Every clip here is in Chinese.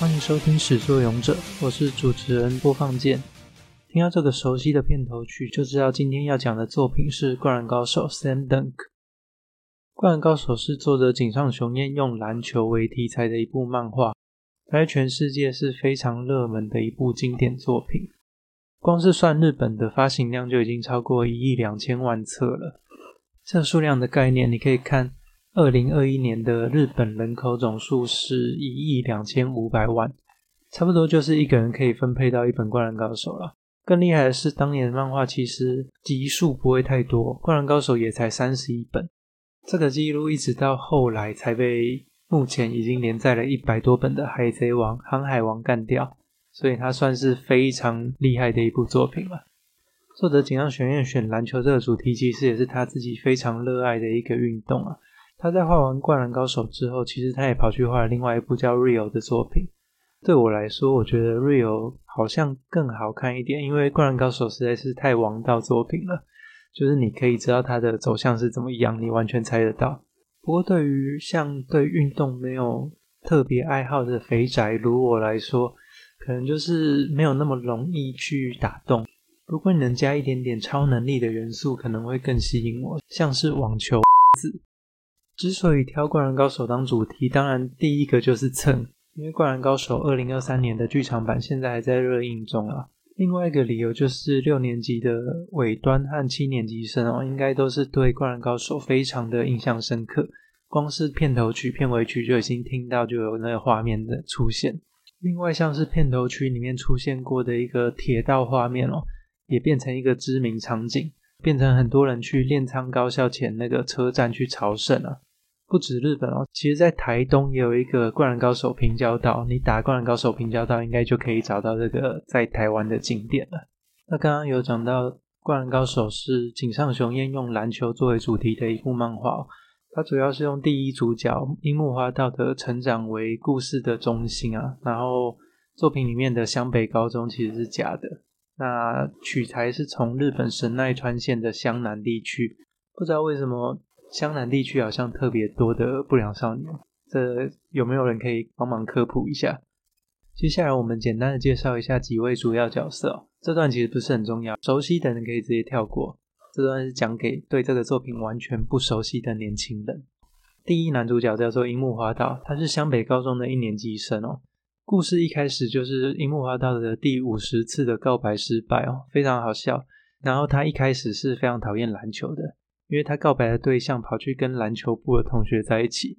欢迎收听《始作俑者》，我是主持人播放键。听到这个熟悉的片头曲，就知道今天要讲的作品是《灌篮高手》Slam Dunk。《灌篮高手》是作者井上雄彦用篮球为题材的一部漫画，在全世界是非常热门的一部经典作品。光是算日本的发行量就已经超过一亿两千万册了。这数量的概念，你可以看。二零二一年的日本人口总数是一亿两千五百万，差不多就是一个人可以分配到一本《灌篮高手》了。更厉害的是，当年的漫画其实集数不会太多，《灌篮高手》也才三十一本。这个记录一直到后来才被目前已经连载了一百多本的《海贼王》《航海王》干掉，所以它算是非常厉害的一部作品了。作者井上雄彦选篮球这个主题，其实也是他自己非常热爱的一个运动啊。他在画完《灌篮高手》之后，其实他也跑去画了另外一部叫《Real》的作品。对我来说，我觉得《Real》好像更好看一点，因为《灌篮高手》实在是太王道作品了，就是你可以知道它的走向是怎么样，你完全猜得到。不过，对于像对运动没有特别爱好的肥宅如我来说，可能就是没有那么容易去打动。如果你能加一点点超能力的元素，可能会更吸引我，像是网球子。之所以挑《灌篮高手》当主题，当然第一个就是蹭，因为《灌篮高手》二零二三年的剧场版现在还在热映中啊。另外一个理由就是六年级的尾端和七年级生哦，应该都是对《灌篮高手》非常的印象深刻。光是片头曲、片尾曲就已经听到就有那个画面的出现。另外像是片头曲里面出现过的一个铁道画面哦，也变成一个知名场景，变成很多人去镰仓高校前那个车站去朝圣啊。不止日本哦，其实在台东也有一个《灌篮高手》平交道，你打《灌篮高手》平交道，应该就可以找到这个在台湾的景点了。那刚刚有讲到，《灌篮高手》是井上雄彦用篮球作为主题的一部漫画，它主要是用第一主角樱木花道的成长为故事的中心啊，然后作品里面的湘北高中其实是假的，那取材是从日本神奈川县的湘南地区，不知道为什么。湘南地区好像特别多的不良少年，这有没有人可以帮忙科普一下？接下来我们简单的介绍一下几位主要角色哦。这段其实不是很重要，熟悉的人可以直接跳过。这段是讲给对这个作品完全不熟悉的年轻人。第一男主角叫做樱木花道，他是湘北高中的一年级生哦。故事一开始就是樱木花道的第五十次的告白失败哦，非常好笑。然后他一开始是非常讨厌篮球的。因为他告白的对象跑去跟篮球部的同学在一起，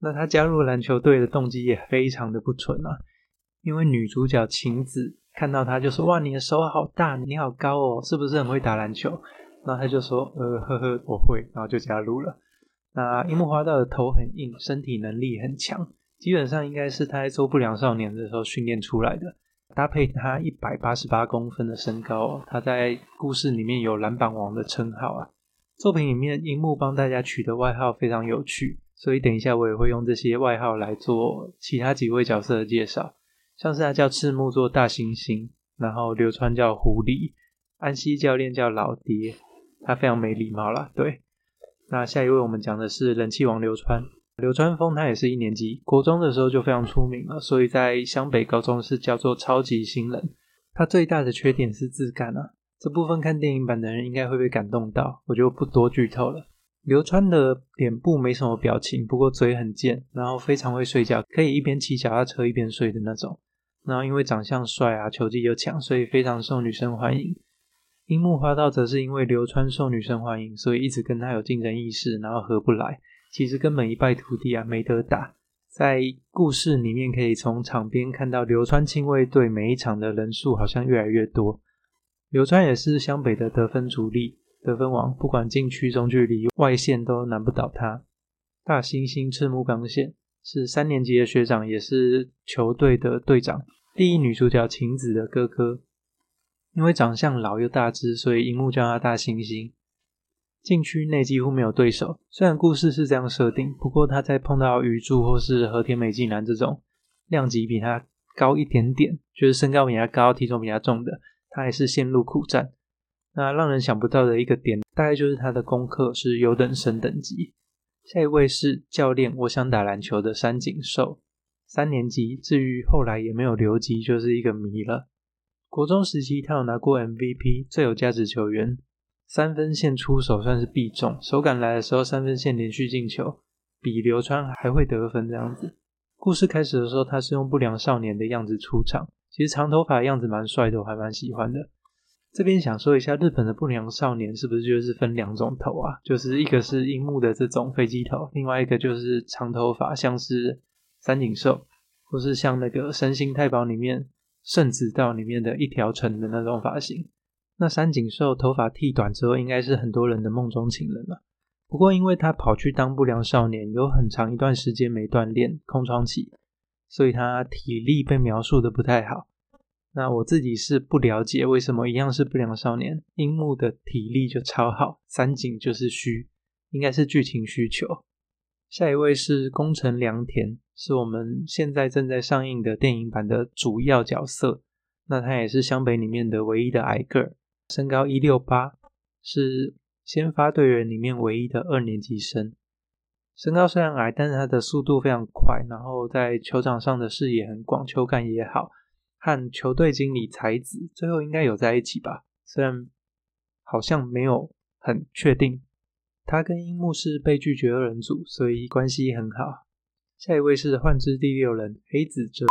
那他加入篮球队的动机也非常的不纯啊。因为女主角晴子看到他就说：“哇，你的手好大，你好高哦，是不是很会打篮球？”然后他就说：“呃呵呵，我会。”然后就加入了。那樱木花道的头很硬，身体能力很强，基本上应该是他在做不良少年的时候训练出来的。搭配他一百八十八公分的身高，他在故事里面有篮板王的称号啊。作品里面，樱木帮大家取的外号非常有趣，所以等一下我也会用这些外号来做其他几位角色的介绍。像是他叫赤木做大猩猩，然后流川叫狐狸，安西教练叫老爹，他非常没礼貌啦。对，那下一位我们讲的是人气王流川，流川枫他也是一年级，国中的时候就非常出名了，所以在湘北高中是叫做超级新人。他最大的缺点是自干啊。这部分看电影版的人应该会被感动到，我就不多剧透了。流川的脸部没什么表情，不过嘴很贱，然后非常会睡觉，可以一边骑脚踏车一边睡的那种。然后因为长相帅啊，球技又强，所以非常受女生欢迎。樱木花道则是因为流川受女生欢迎，所以一直跟他有竞争意识，然后合不来。其实根本一败涂地啊，没得打。在故事里面可以从场边看到流川亲卫队每一场的人数好像越来越多。流川也是湘北的得分主力、得分王，不管禁区、中距离、外线都难不倒他。大猩猩赤木刚宪是三年级的学长，也是球队的队长。第一女主角晴子的哥哥，因为长相老又大只，所以樱木叫他大猩猩。禁区内几乎没有对手，虽然故事是这样设定，不过他在碰到宇柱或是和田美纪男这种量级比他高一点点，就是身高比他高、体重比他重的。他还是陷入苦战。那让人想不到的一个点，大概就是他的功课是优等生等级。下一位是教练，我想打篮球的三井寿。三年级，至于后来也没有留级，就是一个谜了。国中时期，他有拿过 MVP 最有价值球员，三分线出手算是必中，手感来的时候三分线连续进球，比流川还会得分这样子。故事开始的时候，他是用不良少年的样子出场，其实长头发的样子蛮帅的，我还蛮喜欢的。这边想说一下，日本的不良少年是不是就是分两种头啊？就是一个是樱木的这种飞机头，另外一个就是长头发，像是三井寿，或是像那个神行太保里面。圣子道里面的一条城的那种发型，那三井寿头发剃短之后，应该是很多人的梦中情人了。不过，因为他跑去当不良少年，有很长一段时间没锻炼，空窗期，所以他体力被描述的不太好。那我自己是不了解为什么一样是不良少年，樱木的体力就超好，三井就是虚，应该是剧情需求。下一位是宫城良田。是我们现在正在上映的电影版的主要角色，那他也是湘北里面的唯一的矮个儿，身高一六八，是先发队员里面唯一的二年级生。身高虽然矮，但是他的速度非常快，然后在球场上的视野很广，球感也好，和球队经理才子最后应该有在一起吧，虽然好像没有很确定。他跟樱木是被拒绝二人组，所以关系很好。下一位是幻之第六人黑子哲，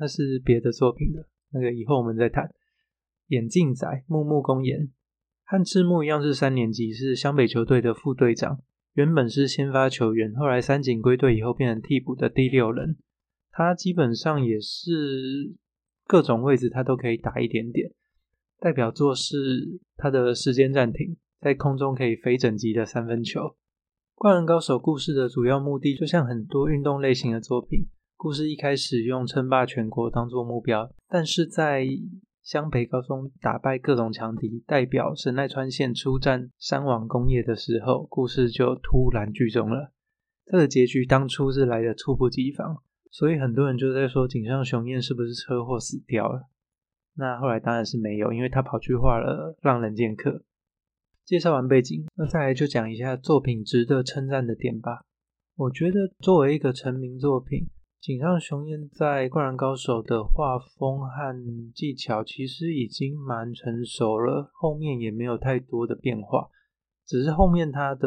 那是别的作品的，那个以后我们再谈。眼镜仔木木公演和赤木一样是三年级，是湘北球队的副队长，原本是先发球员，后来三井归队以后变成替补的第六人。他基本上也是各种位置他都可以打一点点，代表作是他的时间暂停，在空中可以飞整击的三分球。灌篮高手故事的主要目的，就像很多运动类型的作品，故事一开始用称霸全国当做目标，但是在湘北高中打败各种强敌，代表神奈川县出战山王工业的时候，故事就突然剧终了。这个结局当初是来的猝不及防，所以很多人就在说井上雄彦是不是车祸死掉了？那后来当然是没有，因为他跑去画了浪人剑客。介绍完背景，那再来就讲一下作品值得称赞的点吧。我觉得作为一个成名作品，井上雄彦在《灌篮高手》的画风和技巧其实已经蛮成熟了，后面也没有太多的变化，只是后面他的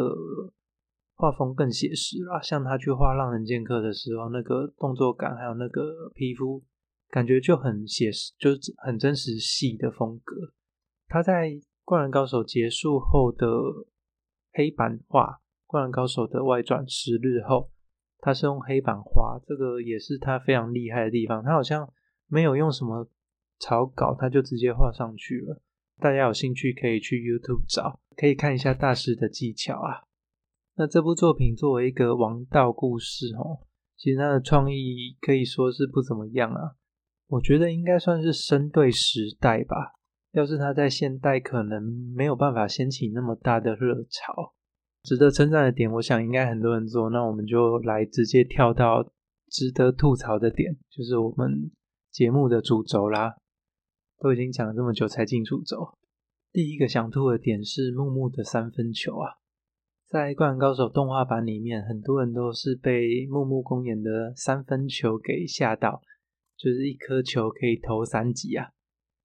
画风更写实啦。像他去画《浪人剑客》的时候，那个动作感还有那个皮肤感觉就很写实，就是很真实细的风格。他在《灌篮高手》结束后的黑板画，《灌篮高手》的外传十日后，他是用黑板画，这个也是他非常厉害的地方。他好像没有用什么草稿，他就直接画上去了。大家有兴趣可以去 YouTube 找，可以看一下大师的技巧啊。那这部作品作为一个王道故事哦，其实他的创意可以说是不怎么样啊。我觉得应该算是深对时代吧。要是他在现代，可能没有办法掀起那么大的热潮。值得称赞的点，我想应该很多人做。那我们就来直接跳到值得吐槽的点，就是我们节目的主轴啦。都已经讲了这么久才进主轴。第一个想吐的点是木木的三分球啊，在《灌篮高手》动画版里面，很多人都是被木木公演的三分球给吓到，就是一颗球可以投三级啊。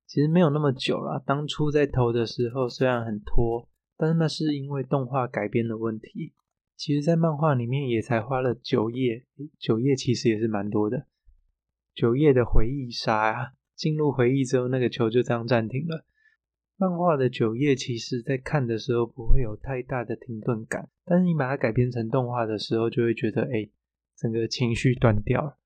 其实没有那么久了，当初在投的时候虽然很拖，但是那是因为动画改编的问题。其实，在漫画里面也才花了九页，九页其实也是蛮多的。九页的回忆杀啊，进入回忆之后，那个球就这样暂停了。漫画的九页其实在看的时候不会有太大的停顿感，但是你把它改编成动画的时候，就会觉得哎，整个情绪断掉了。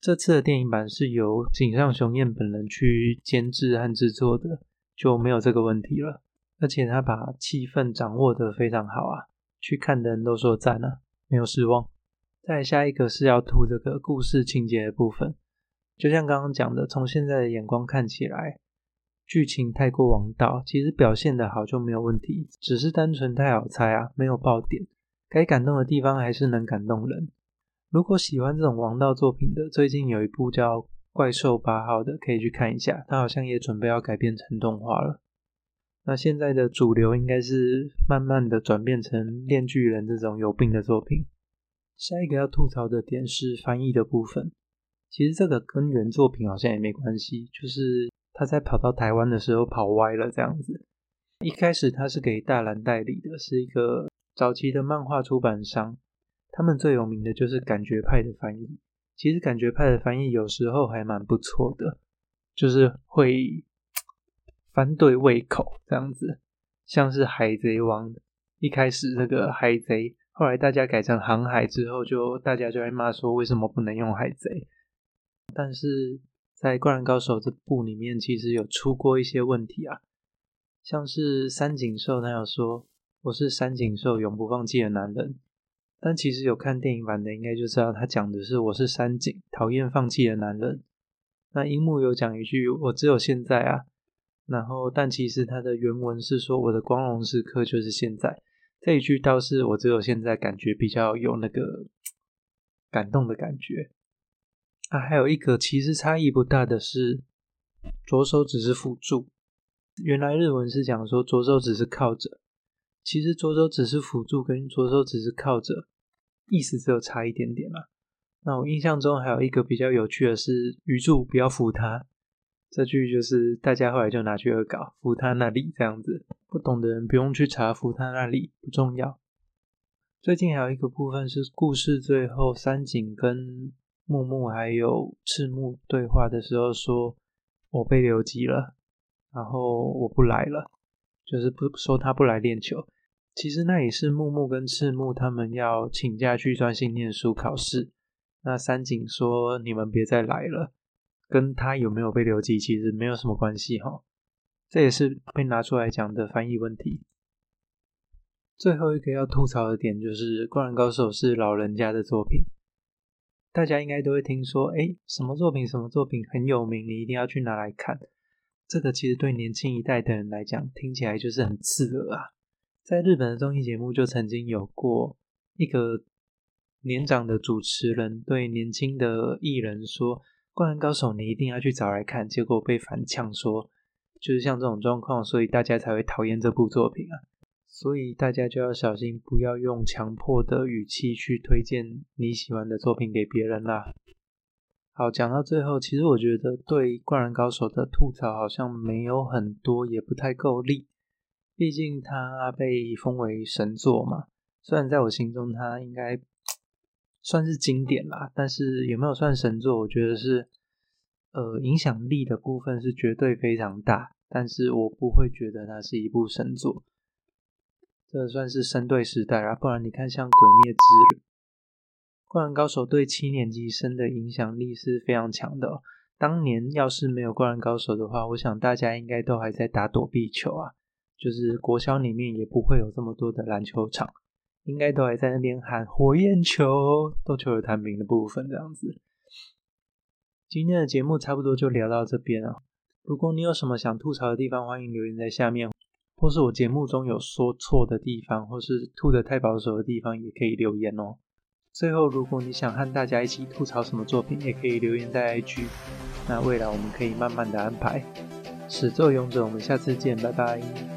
这次的电影版是由井上雄彦本人去监制和制作的，就没有这个问题了。而且他把气氛掌握得非常好啊，去看的人都说赞啊，没有失望。再下一个是要吐这个故事情节的部分，就像刚刚讲的，从现在的眼光看起来，剧情太过王道，其实表现得好就没有问题，只是单纯太好猜啊，没有爆点，该感动的地方还是能感动人。如果喜欢这种王道作品的，最近有一部叫《怪兽八号》的，可以去看一下。它好像也准备要改编成动画了。那现在的主流应该是慢慢的转变成《链锯人》这种有病的作品。下一个要吐槽的点是翻译的部分。其实这个跟原作品好像也没关系，就是他在跑到台湾的时候跑歪了这样子。一开始他是给大蓝代理的，是一个早期的漫画出版商，他们最有名的就是感觉派的翻译。其实感觉派的翻译有时候还蛮不错的，就是会翻对胃口这样子，像是海贼王，一开始这个海贼，后来大家改成航海之后就，大家就会骂说为什么不能用海贼？但是在《灌篮高手》这部里面，其实有出过一些问题啊，像是三井寿他有说我是三井寿永不放弃的男人。但其实有看电影版的，应该就知道他讲的是我是三井，讨厌放弃的男人。那樱木有讲一句我只有现在啊，然后但其实它的原文是说我的光荣时刻就是现在。这一句倒是我只有现在感觉比较有那个感动的感觉。啊，还有一个其实差异不大的是左手只是辅助，原来日文是讲说左手只是靠着，其实左手只是辅助跟左手只是靠着。意思只有差一点点啦。那我印象中还有一个比较有趣的是“鱼柱不要扶他”这句，就是大家后来就拿去恶搞“扶他那里”这样子。不懂的人不用去查“扶他那里”，不重要。最近还有一个部分是故事最后，三井跟木木还有赤木对话的时候说：“我被留级了，然后我不来了。”就是不说他不来练球。其实那也是木木跟赤木他们要请假去专心念书考试。那三井说：“你们别再来了。”跟他有没有被留级其实没有什么关系哈。这也是被拿出来讲的翻译问题。最后一个要吐槽的点就是《灌篮高手》是老人家的作品，大家应该都会听说，哎，什么作品什么作品很有名，你一定要去拿来看。这个其实对年轻一代的人来讲，听起来就是很刺耳啊。在日本的综艺节目就曾经有过一个年长的主持人对年轻的艺人说：“灌篮高手你一定要去找来看。”结果被反呛说：“就是像这种状况，所以大家才会讨厌这部作品啊。”所以大家就要小心，不要用强迫的语气去推荐你喜欢的作品给别人啦。好，讲到最后，其实我觉得对灌篮高手的吐槽好像没有很多，也不太够力。毕竟他被封为神作嘛，虽然在我心中他应该算是经典啦，但是有没有算神作？我觉得是，呃，影响力的部分是绝对非常大，但是我不会觉得它是一部神作。这算是生对时代啦，不然你看像《鬼灭之刃》，《灌篮高手》对七年级生的影响力是非常强的哦。当年要是没有《灌篮高手》的话，我想大家应该都还在打躲避球啊。就是国小里面也不会有这么多的篮球场，应该都还在那边喊火焰球、斗球有弹屏的部分这样子。今天的节目差不多就聊到这边了。如果你有什么想吐槽的地方，欢迎留言在下面，或是我节目中有说错的地方，或是吐得太保守的地方，也可以留言哦。最后，如果你想和大家一起吐槽什么作品，也可以留言在 IG，那未来我们可以慢慢的安排。始作俑者，我们下次见，拜拜。